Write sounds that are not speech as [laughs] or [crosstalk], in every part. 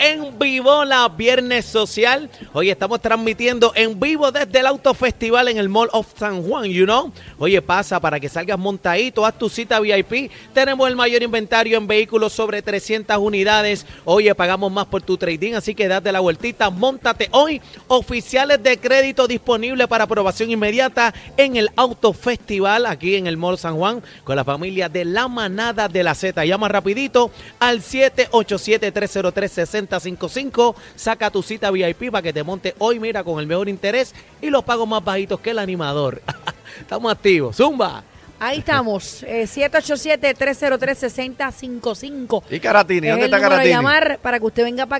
en vivo la Viernes Social. Hoy estamos transmitiendo en vivo desde el Autofestival en el Mall of San Juan, you know. Oye, pasa para que salgas montadito, haz tu cita VIP. Tenemos el mayor inventario en vehículos sobre 300 unidades. Oye, pagamos más por tu trading, así que date la vueltita, montate hoy. Oficiales de crédito disponibles para aprobación inmediata en el Autofestival aquí en el Mall San Juan con la familia de la manada de la Z. Llama rapidito al 787-303-6055. Saca tu cita VIP para que te monte hoy, mira, con el mejor interés y los pagos más bajitos que el animador. [laughs] Estamos activos. Zumba. Ahí estamos, eh, 787-303-6055. ¿Y Caratini? Es ¿Dónde el está de Caratini? llamar para que usted venga para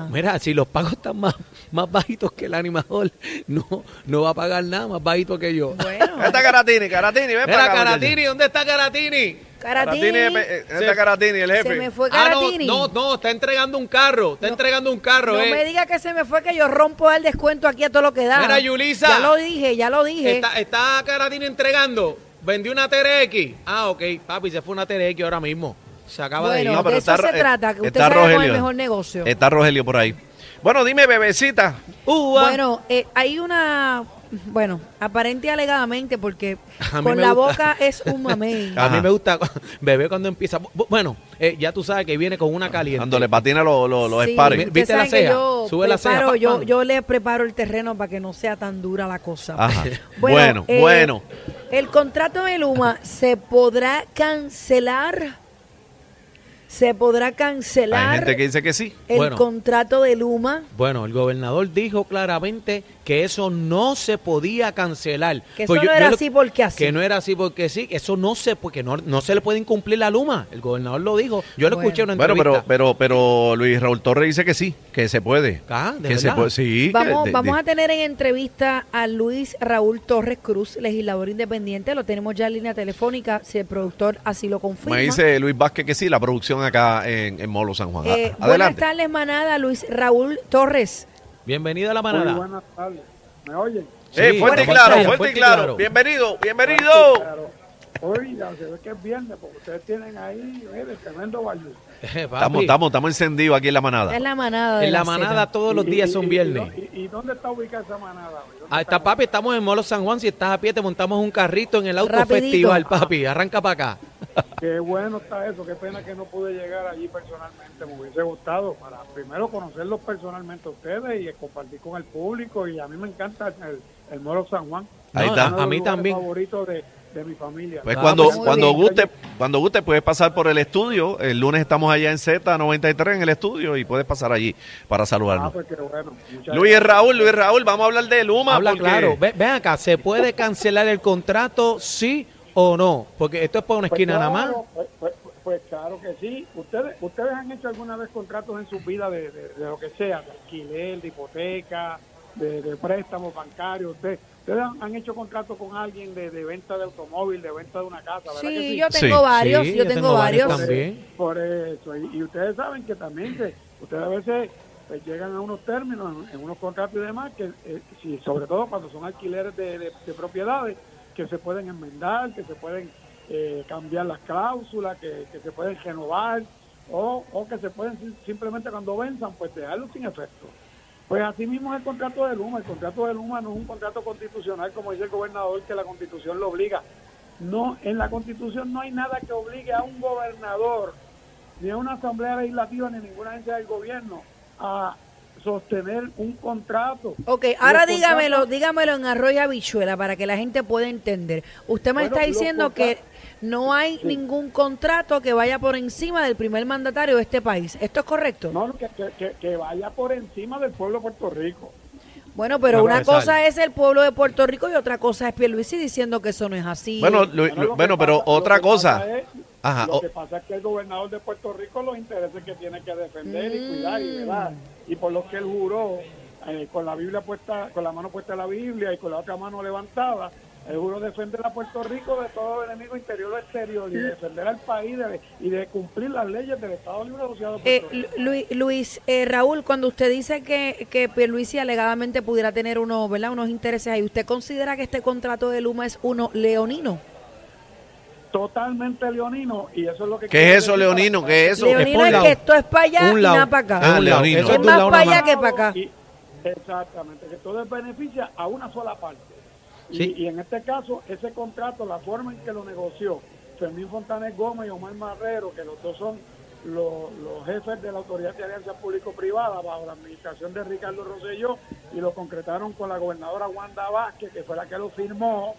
acá. Mira, si los pagos están más, más bajitos que el animador, no, no va a pagar nada más bajito que yo. Bueno, ¿Dónde está Caratini? Caratini, ven para Mira, acá. Caratini, ¿dónde está Caratini? Caratini, Caratini, eh, eh, ¿dónde está Caratini, el jefe? se me fue Ah, no, Caratini. no, no, está entregando un carro, está entregando un carro, No eh. me diga que se me fue que yo rompo el descuento aquí a todo lo que da. Mira, Yulisa. Ya lo dije, ya lo dije. Está, está Caratini entregando. Vendió una TRX. Ah, ok, papi, se fue una TRX ahora mismo. Se acaba de ir. bueno, No, pero de eso está- se eh, trata, que usted está con el mejor negocio. Está Rogelio por ahí. Bueno, dime, bebecita. Uva. Bueno, eh, hay una, bueno, aparente y alegadamente, porque con la gusta. boca es un [laughs] mamey. A mí me gusta [laughs] bebé cuando empieza. Bu- Bueno, eh, ya tú sabes que viene con una caliente. Cuando le patina los los los Sí, ¿Viste la ceja? Yo, Sube la ceja, preparo- pa, yo, yo le preparo el terreno para que no sea tan dura la cosa. Ajá. [laughs] Bueno, eh, bueno. El contrato de Luma se podrá cancelar. Se podrá cancelar Hay gente que dice que sí. el Bueno. contrato de Luma. Bueno, el gobernador dijo claramente que eso no se podía cancelar. Que Pues eso yo- no era lo- así porque así. Que no era así porque sí, eso no se, porque no, no se le puede incumplir la luma. El gobernador lo dijo. Yo lo Bueno. escuché en una Bueno, entrevista. pero, pero, pero Luis Raúl Torres dice que sí, que se puede. Ah, ¿de que se puede, sí. que Vamos, de- vamos de- a tener en entrevista a Luis Raúl Torres Cruz, legislador independiente. Lo tenemos ya en línea telefónica, si el productor así lo confirma. Me dice Luis Vázquez que sí, la producción acá en, en Molo San Juan. Eh, buenas Adelante. tardes, manada. Luis Raúl Torres. Bienvenido a la Muy manada. buenas tardes. ¿Me oyen? Eh, Sí, fuerte y claro, fuerte y claro. Bienvenido, bienvenido. Claro. Oiga, se ve que es viernes porque ustedes tienen ahí, mire, tremendo bayou. [laughs] Eh, Estamos, estamos, estamos encendidos aquí en la manada. Es la manada. en la la manada todos los días y- son y- viernes. Y, y dónde está ubicada esa manada? Ahí está, papi, estamos en Molo San Juan. Si estás a pie, te montamos un carrito en el Rapidito. autofestival, papi. Arranca para acá. Qué bueno está eso, qué pena que no pude llegar allí personalmente, me hubiese gustado para primero conocerlos personalmente a ustedes y compartir con el público y a mí me encanta el, el Moro San Juan. Ahí está. A, mí también. favoritos de, de mi familia. Pues Ah, cuando, pues cuando bien. guste, cuando guste puedes pasar por el estudio. El lunes estamos allá en Z93 en el estudio y puedes pasar allí para ah, saludarnos. pues qué bueno. Muchas Luis Raúl, Luis Raúl, vamos a hablar de Luma. Habla porque- claro. Ve- Ven acá, ¿se puede cancelar el contrato, sí o no? Porque esto es por una Pues esquina nada más. Pues, pues- pues claro que sí. ¿Ustedes ustedes han hecho alguna vez contratos en su vida de, de- de lo que sea, de alquiler, de hipoteca, de, de préstamos bancarios? Ustedes, ustedes han, han hecho contratos con alguien de, de venta de automóvil, de venta de una casa, ¿verdad que Sí, yo tengo Sí. varios, Sí, yo tengo varios. también. Por eso, y, y ustedes saben que también ustedes a veces pues, llegan a unos términos en, en unos contratos y demás, que eh, si, sobre todo cuando son alquileres de, de- de propiedades, que se pueden enmendar, que se pueden eh, cambiar las cláusulas, que, que se pueden renovar, o, o que se pueden sim- simplemente cuando venzan, pues dejarlo sin efecto. Pues así mismo es el contrato de Luma. El contrato de Luma no es un contrato constitucional, como dice el gobernador, que la constitución lo obliga. No, en la constitución no hay nada que obligue a un gobernador, ni a una asamblea legislativa, ni a ninguna agencia del gobierno a sostener un contrato. Ok, ahora Los dígamelo, contratos- dígamelo en arroyo habichuela para que la gente pueda entender. Usted me Bueno, está diciendo que no hay ningún contrato que vaya por encima del primer mandatario de este país. ¿Esto es correcto? No, que, que- que- vaya por encima del pueblo de Puerto Rico. Bueno, pero una cosa es el pueblo de Puerto Rico y otra cosa es Pierluisi diciendo que eso no es así. Bueno, lo bueno, pero pasa- otra cosa. pasa es- Ajá, lo o- que pasa es que el gobernador de Puerto Rico los intereses que tiene que defender y Mm. cuidar y velar y por lo que él juró eh, con la Biblia puesta, con la mano puesta en la Biblia y con la otra mano levantada, él juró defender a Puerto Rico de todo enemigo interior o exterior y defender al país de- y de cumplir las leyes del Estado Libre Asociado de Eh, Puerto Rico. Lu- Luis, Luis eh, Raúl, cuando usted dice que, que Pierluisi alegadamente pudiera tener unos, ¿verdad? unos intereses ahí, ¿usted considera que este contrato de Luma es uno leonino? Totalmente leonino y eso es lo que... ¿Qué es eso, Leonino? que- ¿Qué es eso? Leonino es lado. que esto es para allá Un y lado. nada para acá. Ah. Leonino. Eso Es un más para allá que para acá. Y- exactamente, que todo beneficia a una sola parte. Y, Sí. y en este caso, ese contrato, la forma en que lo negoció Fermín Fontanes Gómez y Omar Marrero, que los dos son los, los jefes de la Autoridad de Alianza Público-Privada bajo la administración de Ricardo Rosselló, y lo concretaron con la gobernadora Wanda Vázquez, que fue la que lo firmó.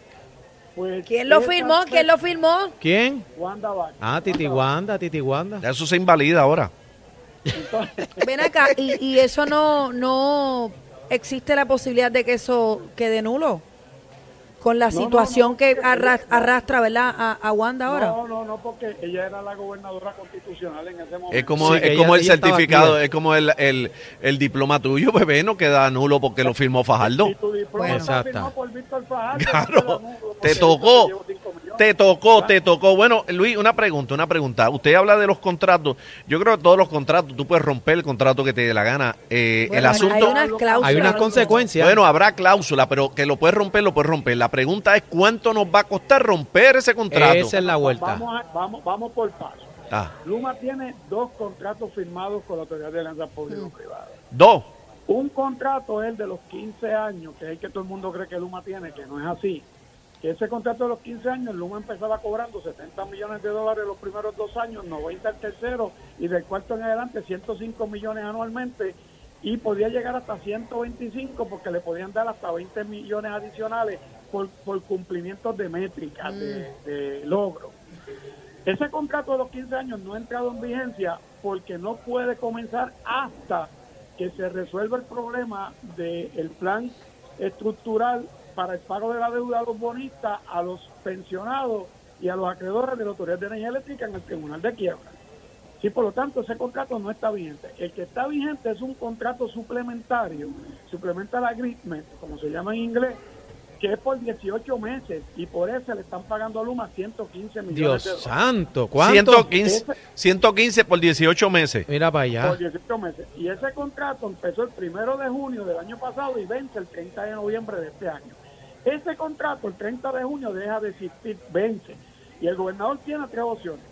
Pues ¿Quién lo firmó? ¿Quién lo firmó? ¿Quién? Wanda Vázquez. Ah, Titi Wanda, Titi Wanda. Eso se invalida ahora. Entonces, [laughs] Ven acá, y, y eso no, no existe la posibilidad de que eso quede nulo. Con la No, no, situación no, que arrastra, ¿verdad? A, a Wanda ahora. No, no, no, porque ella era la gobernadora constitucional en ese momento. Es como, Sí, es como el certificado, es como el, el, el diploma tuyo, bebé, no queda nulo porque lo firmó Fajardo. Y tu diploma Bueno. firmado por Víctor Fajardo, Claro, no queda nulo, te tocó. Te tocó, te tocó. Bueno, Luis, una pregunta, una pregunta. Usted habla de los contratos. Yo creo que todos los contratos, tú puedes romper el contrato que te dé la gana. Eh, Bueno, el asunto, Hay unas cláusulas. Hay unas consecuencias. bueno, habrá cláusula, pero que lo puedes romper, lo puedes romper. La pregunta es cuánto nos va a costar romper ese contrato. Esa es la vuelta. Vamos, a- vamos, vamos por paso. Ah, Luma tiene dos contratos firmados con la Autoridad de Alianza Público-Privada. dos. Un contrato es el de los 15 años, que es el que todo el mundo cree que Luma tiene, que no es así. Que ese contrato de los 15 años, Luma empezaba cobrando 70 millones de dólares los primeros dos años, 90 el tercero, y del cuarto en adelante 105 millones anualmente, y podía llegar hasta 125 porque le podían dar hasta 20 millones adicionales por, por cumplimientos de métricas, de, de logro. Ese contrato de los 15 años no ha entrado en vigencia porque no puede comenzar hasta que se resuelva el problema del plan estructural para el pago de la deuda a los bonistas, a los pensionados y a los acreedores de la Autoridad de Energía Eléctrica en el Tribunal de Quiebra. Sí, por lo tanto, ese contrato no está vigente. El que está vigente es un contrato suplementario, suplemental agreement, como se llama en inglés, que es por 18 meses y por eso le están pagando a Luma 115 millones Dios de dólares. santo, ¿cuánto? 115, 115 por 18 meses. Mira para allá. por 18 meses. Y ese contrato empezó el primero de junio del año pasado y vence el 30 de noviembre de este año. Ese contrato, el 30 de junio, deja de existir, vence. Y el gobernador tiene tres opciones.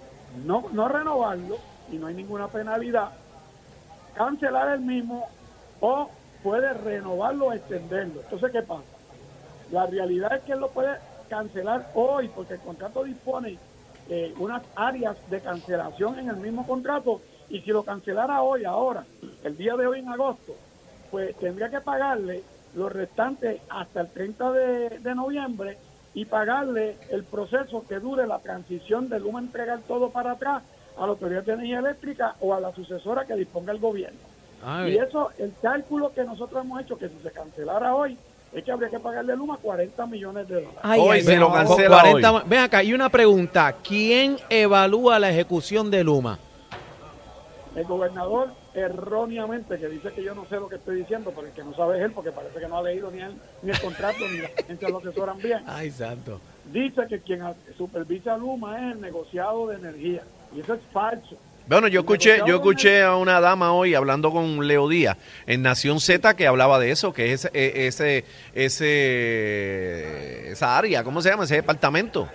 No, no renovarlo y no hay ninguna penalidad, cancelar el mismo o puede renovarlo o extenderlo. Entonces, ¿qué pasa? La realidad es que él lo puede cancelar hoy porque el contrato dispone eh, unas áreas de cancelación en el mismo contrato y si lo cancelara hoy, ahora, el día de hoy en agosto, pues tendría que pagarle los restantes hasta el 30 de, de noviembre y pagarle el proceso que dure la transición de Luma entregar todo para atrás a la Autoridad de Energía Eléctrica o a la sucesora que disponga el gobierno. Ay, Y eso, el cálculo que nosotros hemos hecho, que si se cancelara hoy, es que habría que pagarle a Luma 40 millones de dólares. Ay, Hoy ay, se lo cancela 40 hoy. ma- Ven acá, hay una pregunta. ¿Quién evalúa la ejecución de Luma? El gobernador erróneamente, que dice que yo no sé lo que estoy diciendo, pero el que no sabe es él, porque parece que no ha leído ni el, ni el contrato, ni la gente lo asesoran bien, Ay, santo. dice que quien supervisa a Luma es el negociado de energía. Y eso es falso. Bueno, yo escuché, yo escuché a una dama hoy hablando con Leo Díaz en Nación Z que hablaba de eso, que es ese, ese, ese, esa área, ¿cómo se llama? Ese departamento.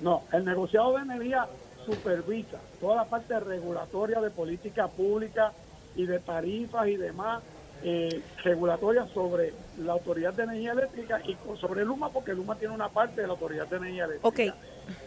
No, el negociado de energía supervisa toda la parte regulatoria de política pública y de tarifas y demás eh, regulatorias sobre la Autoridad de Energía Eléctrica y sobre Luma, porque Luma tiene una parte de la Autoridad de Energía Eléctrica. Ok.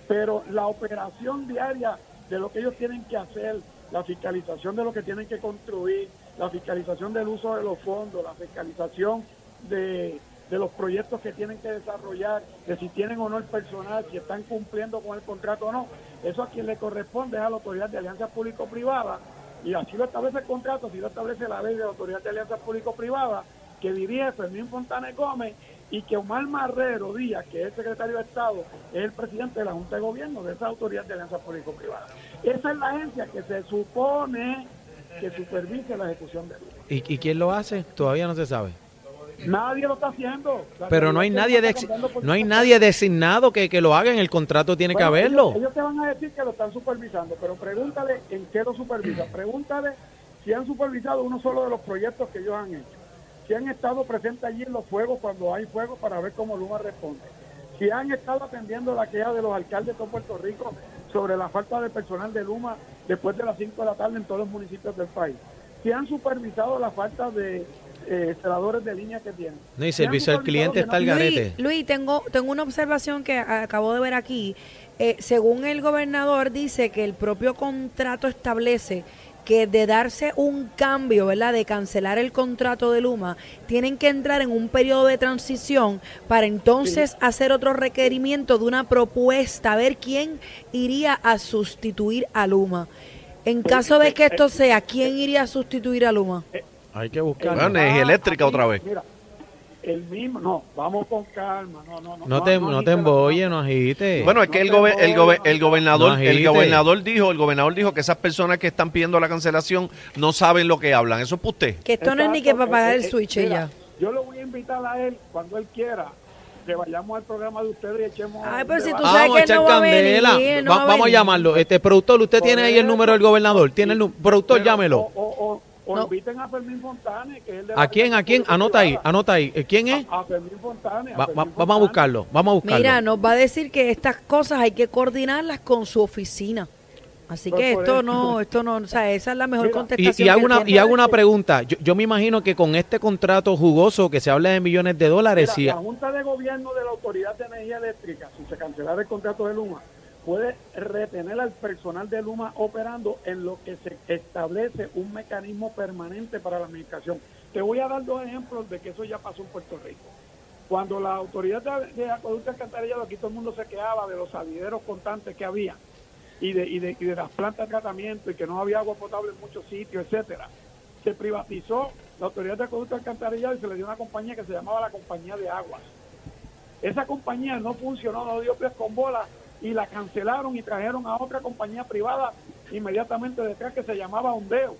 Pero la operación diaria de lo que ellos tienen que hacer, la fiscalización de lo que tienen que construir, la fiscalización del uso de los fondos, la fiscalización de, de los proyectos que tienen que desarrollar, de si tienen o no el personal, si están cumpliendo con el contrato o no. Eso a quien le corresponde es a la Autoridad de Alianza Público-Privada y así lo establece el contrato, así lo establece la ley de la Autoridad de Alianza Público-Privada que dirige Fermín Fontanes Gómez y que Omar Marrero Díaz, que es secretario de Estado, es el presidente de la Junta de Gobierno de esa Autoridad de Alianza Público-Privada. Esa es la agencia que se supone que supervise la ejecución de ley. ¿Y, y quién lo hace? Todavía no se sabe. Nadie lo está haciendo. La Pero no hay nadie de- no hay nadie designado que, que lo haga en el contrato, tiene que haberlo. Ellos, ellos te van a decir que lo están supervisando, pero pregúntale en qué lo supervisan. Pregúntale si han supervisado uno solo de los proyectos que ellos han hecho. Si han estado presentes allí en los fuegos cuando hay fuegos para ver cómo Luma responde. si han estado atendiendo la queja de los alcaldes de todo Puerto Rico sobre la falta de personal de Luma después de las 5 de la tarde en todos los municipios del país, si han supervisado la falta de eh, de línea que tienen. No, y servicio al cliente está no- garete. Luis, Luis, tengo, tengo una observación que acabo de ver aquí. Eh, según el gobernador, dice que el propio contrato establece que de darse un cambio, ¿verdad? De cancelar el contrato de Luma, tienen que entrar en un periodo de transición para entonces hacer otro requerimiento de una propuesta, a ver quién iría a sustituir a Luma. En caso de que esto sea, ¿quién iría a sustituir a Luma? Hay que buscarlo. Bueno, energía eléctrica aquí, otra vez. Mira, el mismo, no, vamos con calma, no, no, no. No te, no te agite la- embolles, no agites. Bueno, es que No el, te gobe- el, gobe- el gobernador, no el gobernador dijo, el gobernador dijo que esas personas que están pidiendo la cancelación no saben lo que hablan. Eso es para usted. Que esto no es ni que Exacto, para pagar eh, el eh, switch mira, ya. Yo lo voy a invitar a él cuando él quiera, que vayamos al programa de ustedes y echemos. Ay, pero si tú sabes Vamos a que no va a candela. venir, no Va- va vamos a llamarlo. Este productor, usted tiene ahí el número del gobernador. Tiene el productor, Pero, llámelo. O, o, o- No. inviten a Fermín Fontane, que es el de la ¿A quién? ¿A quién? Anota ahí, anota ahí. ¿Eh, ¿Quién es? A, a Fermín Fontane. a Va- Fermín va- vamos a buscarlo, vamos a buscarlo. Mira, nos va a decir que estas cosas hay que coordinarlas con su oficina. Así Pues que esto eso. no, esto no, o sea, esa es la mejor Mira, Y, contestación. y hago una, y hago una pregunta. Yo, yo me imagino que con este contrato jugoso que se habla de millones de dólares, Mira, si- La Junta de Gobierno de la Autoridad de Energía Eléctrica, si se cancelara el contrato de Luma, puede retener al personal de Luma operando en lo que se establece un mecanismo permanente para la administración. Te voy a dar dos ejemplos de que eso ya pasó en Puerto Rico. Cuando la autoridad de, acueducto alcantarillado, aquí todo el mundo se quejaba de los salideros constantes que había y de, las plantas de tratamiento y que no había agua potable en muchos sitios, etcétera. Se privatizó la autoridad de acueducto alcantarillado y se le dio una compañía que se llamaba la Compañía de Aguas. Esa compañía no funcionó, no dio pies con bola y la cancelaron y trajeron a otra compañía privada inmediatamente detrás que se llamaba Ondeo.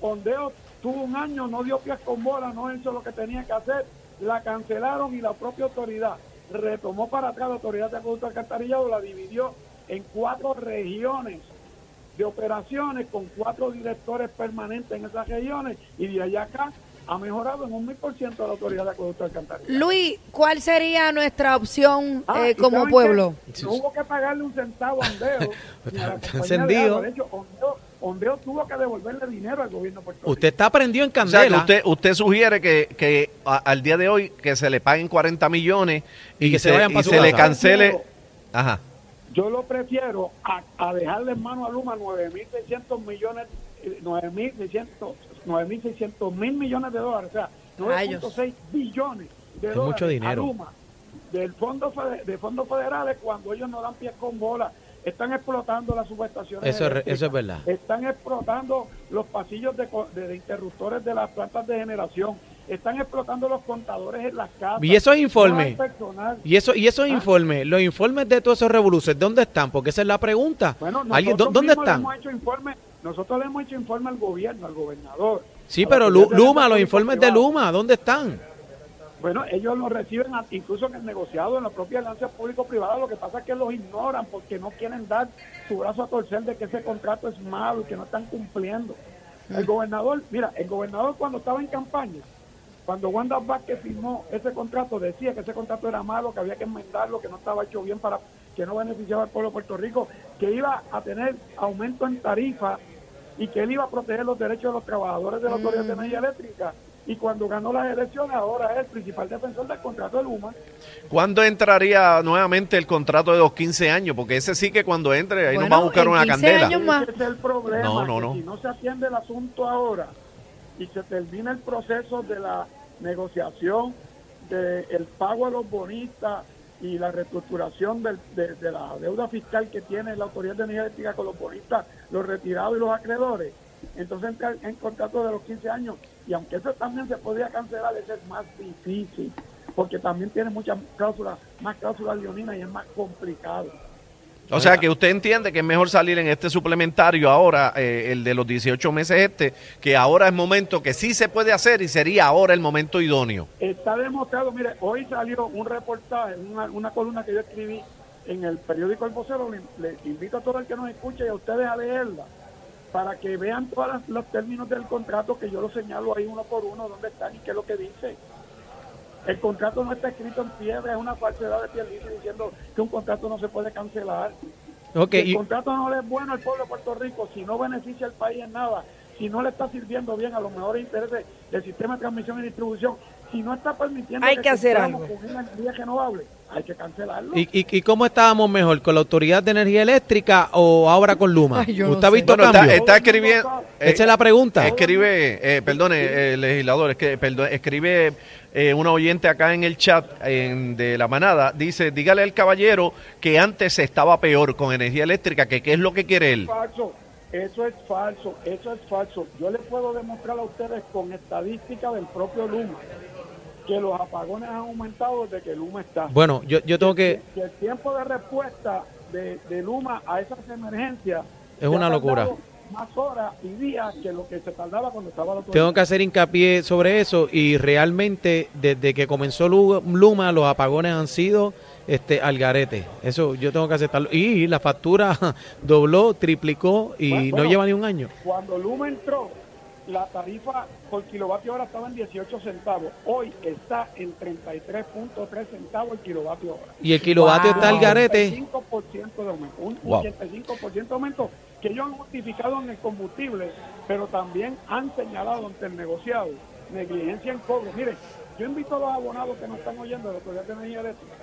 Ondeo tuvo un año, no dio pies con bola, no hizo lo que tenía que hacer, la cancelaron y la propia autoridad retomó para atrás la autoridad de acueducto alcantarillado, la dividió en cuatro regiones de operaciones con cuatro directores permanentes en esas regiones y de allá acá ha mejorado en un mil por ciento la autoridad de acueducto alcantarillado. Luis, ¿cuál sería nuestra opción Ah, eh, ¿y como pueblo? No hubo que pagarle un centavo a Ondeo. [laughs] de encendido. De hecho, Ondeo, Ondeo tuvo que devolverle dinero al gobierno de Puerto Rico. usted está prendido en O sea, que candela. usted, usted sugiere que, que a- al día de hoy que se le paguen 40 millones y, Y que se vayan y se le cancele. Ajá. Yo lo prefiero a, a dejarle en mano a Luma 9.600 millones, eh, 9.600 9.600 mil millones de dólares, o sea, Rayos. 9.6 billones de Es dólares mucho dinero. a Luma del fondo de fondos federales cuando ellos no dan pies con bola. Están explotando las subestaciones. Eso eso es verdad. Están explotando los pasillos de, co- de- de interruptores de las plantas de generación. Están explotando los contadores en las casas. Y esos informes. Y eso y esos Ah. informes, los informes de todos esos revoluciones, ¿dónde están? Porque esa es la pregunta. Bueno, ¿Alguien, nosotros ¿dó- ¿Dónde están? hemos hecho informe, nosotros le hemos hecho informe al gobierno, al gobernador. Sí, pero Luma, los informes de. Luma, ¿dónde están? Bueno, ellos lo reciben incluso en el negociado, en la propia alianza público-privada. Lo que pasa es que los ignoran porque no quieren dar su brazo a torcer de que ese contrato es malo y que no están cumpliendo. El gobernador, mira, el gobernador cuando estaba en campaña, cuando Wanda Vázquez firmó ese contrato, decía que ese contrato era malo, que había que enmendarlo, que no estaba hecho bien para que no beneficiaba al pueblo de Puerto Rico, que iba a tener aumento en tarifa y que él iba a proteger los derechos de los trabajadores de la Autoridad de Energía Eléctrica. Y cuando ganó las elecciones, ahora es el principal defensor del contrato de Luma. ¿Cuándo entraría nuevamente el contrato de los 15 años? Porque ese sí que cuando entre, ahí nos Bueno, va a buscar una 15 candela. Ese es el problema. No, no, no. Si no se atiende el asunto ahora y se termina el proceso de la negociación del pago a los bonistas y la reestructuración del- de, de la deuda fiscal que tiene la Autoridad de Energía Eléctrica con los bonistas, los retirados y los acreedores, entonces entra en contrato de los 15 años. Y aunque eso también se podría cancelar, ese es más difícil, porque también tiene muchas cláusulas, más cláusulas leoninas y es más complicado. O sea, que usted entiende que es mejor salir en este suplementario ahora, eh, el de los 18 meses este, que ahora es momento que sí se puede hacer y sería ahora el momento idóneo. Está demostrado, mire, hoy salió un reportaje, una, una columna que yo escribí en el periódico El Vocero, le, le invito a todo el que nos escuche y a ustedes a leerla, para que vean todos los términos del contrato que yo lo señalo ahí uno por uno, dónde están y qué es lo que dice. El contrato no está escrito en piedra, es una falsedad de Pierluisi diciendo que un contrato no se puede cancelar. Ok, Si el y- contrato no le es bueno al pueblo de Puerto Rico, si no beneficia al país en nada, si no le está sirviendo bien a los mejores intereses del sistema de transmisión y distribución, si no está permitiendo Hay que hacer cumplamos algo. con una energía renovable, hay que cancelarlo. ¿Y, y, y cómo estábamos mejor? ¿Con la Autoridad de Energía Eléctrica o ahora con Luma? Ay, no ¿Usted ha visto Bueno, está, cambio? está escribiendo. eh, Esa es la pregunta. Escribe, eh, perdone, eh, legislador, es que, perdón, escribe eh, una oyente acá en el chat en- de la manada. Dice: dígale al caballero que antes estaba peor con energía eléctrica, que qué es lo que quiere él. falso. Eso es falso, eso es falso. Yo les puedo demostrar a ustedes con estadística del propio Luma que los apagones han aumentado desde que Luma está. Bueno, yo, yo tengo que... que el tiempo de respuesta de, de Luma a esas emergencias Es una locura. tardado Más horas y días que lo que se tardaba cuando estaba la Tengo que hacer hincapié sobre eso y realmente desde que comenzó Lu- Luma los apagones han sido este al garete. Eso yo tengo que aceptarlo. Y la factura [laughs] dobló, triplicó y Bueno, no bueno. lleva ni un año. Cuando Luma entró, la tarifa por kilovatio hora estaba en 18 centavos. Hoy está en 33.3 centavos el kilovatio hora. Y el kilovatio Wow. está al garete. 85% de aumento, un Wow. 85% de aumento que ellos han justificado en el combustible, pero también han señalado ante el negociado negligencia en cobro. Miren, yo invito a los abonados que nos están oyendo de la Autoridad de Energía Eléctrica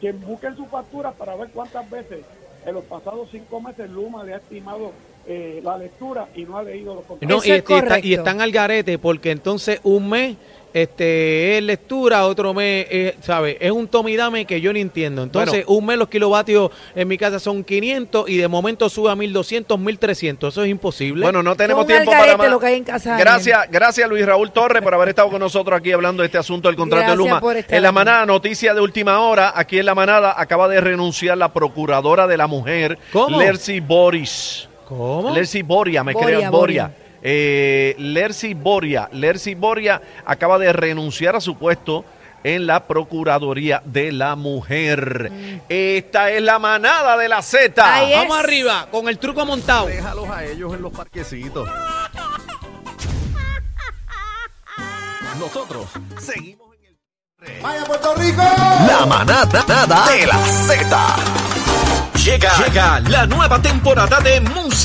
que busquen sus facturas para ver cuántas veces en los pasados cinco meses Luma le ha estimado eh, la lectura y no ha leído los contratos. No, y, es este, y está- y están al garete porque entonces un mes este es lectura, otro mes, es, ¿sabe? Es un tome y dame que yo no entiendo. Entonces, un mes los kilovatios en mi casa son 500 y de momento sube a 1200, 1300. Eso es imposible. Bueno, no tenemos tiempo para más. lo que hay en casa de Gracias, gracias Luis Raúl Torres por haber estado con nosotros aquí hablando de este asunto del contrato Gracias de Luma. por estar En la manada, noticia de última hora, aquí en la manada acaba de renunciar la procuradora de la mujer, ¿Cómo? Lercy Boris. ¿Cómo? Lercy Boria, me Boria, crean, Boria. Boria. Eh, Lercy Boria. Lercy Boria acaba de renunciar a su puesto en la Procuraduría de la Mujer. Esta es la manada de la Z. Vamos arriba, con el truco montado. Déjalos a ellos en los parquecitos. Nosotros seguimos en el... ¡Vaya Puerto Rico! La manada nada de la Z. Llega, llega la nueva temporada de música